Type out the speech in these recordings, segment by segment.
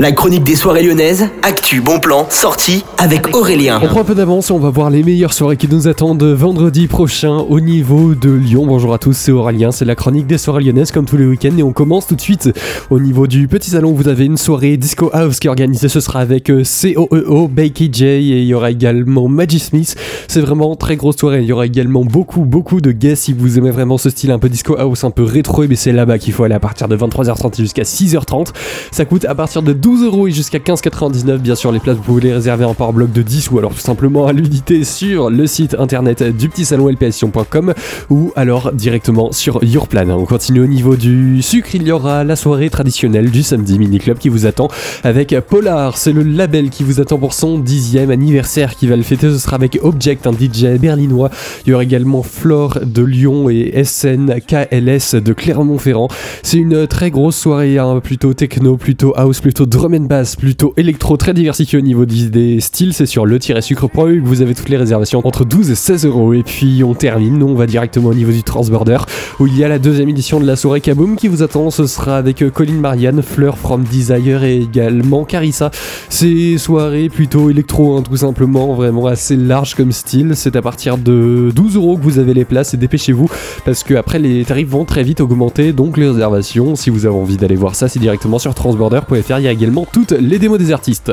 La chronique des soirées lyonnaises, actu, bon plan, sortie avec Aurélien. On prend un peu d'avance et on va voir les meilleures soirées qui nous attendent vendredi prochain au niveau de Lyon. Bonjour à tous, c'est Aurélien, c'est la chronique des soirées lyonnaises comme tous les week-ends et on commence tout de suite au niveau du petit salon. Vous avez une soirée Disco House qui est organisée, ce sera avec euh, COEO, Bakey J et il y aura également Maggie Smith. C'est vraiment très grosse soirée. Il y aura également beaucoup, beaucoup de guests si vous aimez vraiment ce style un peu Disco House, un peu rétro, mais c'est là-bas qu'il faut aller à partir de 23h30 jusqu'à 6h30. Ça coûte à partir de 12 12 euros et jusqu'à 15,99. Bien sûr, les places, vous pouvez les réserver en par bloc de 10 ou alors tout simplement à l'unité sur le site internet du petit salon lpssion.com ou alors directement sur Yourplan. On continue au niveau du sucre. Il y aura la soirée traditionnelle du samedi mini club qui vous attend avec Polar. C'est le label qui vous attend pour son dixième anniversaire qui va le fêter. Ce sera avec Object, un DJ berlinois. Il y aura également Flore de Lyon et SN KLS de Clermont-Ferrand. C'est une très grosse soirée, hein, plutôt techno, plutôt house, plutôt drum and plutôt électro très diversifié au niveau des styles. C'est sur le-sucre.eu que vous avez toutes les réservations entre 12 et 16 euros. Et puis on termine, nous on va directement au niveau du Transborder où il y a la deuxième édition de la soirée Kaboom qui vous attend. Ce sera avec euh, Colin Marianne, Fleur from Desire et également Carissa. C'est soirée plutôt électro, hein, tout simplement, vraiment assez large comme style. C'est à partir de 12 euros que vous avez les places et dépêchez-vous parce que après les tarifs vont très vite augmenter. Donc les réservations, si vous avez envie d'aller voir ça, c'est directement sur transborder.fr. Il y a toutes les démos des artistes.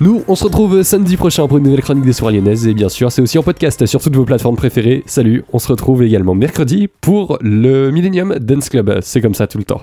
Nous, on se retrouve samedi prochain pour une nouvelle chronique des soirées lyonnaises et bien sûr, c'est aussi en podcast sur toutes vos plateformes préférées. Salut, on se retrouve également mercredi pour le Millennium Dance Club. C'est comme ça tout le temps.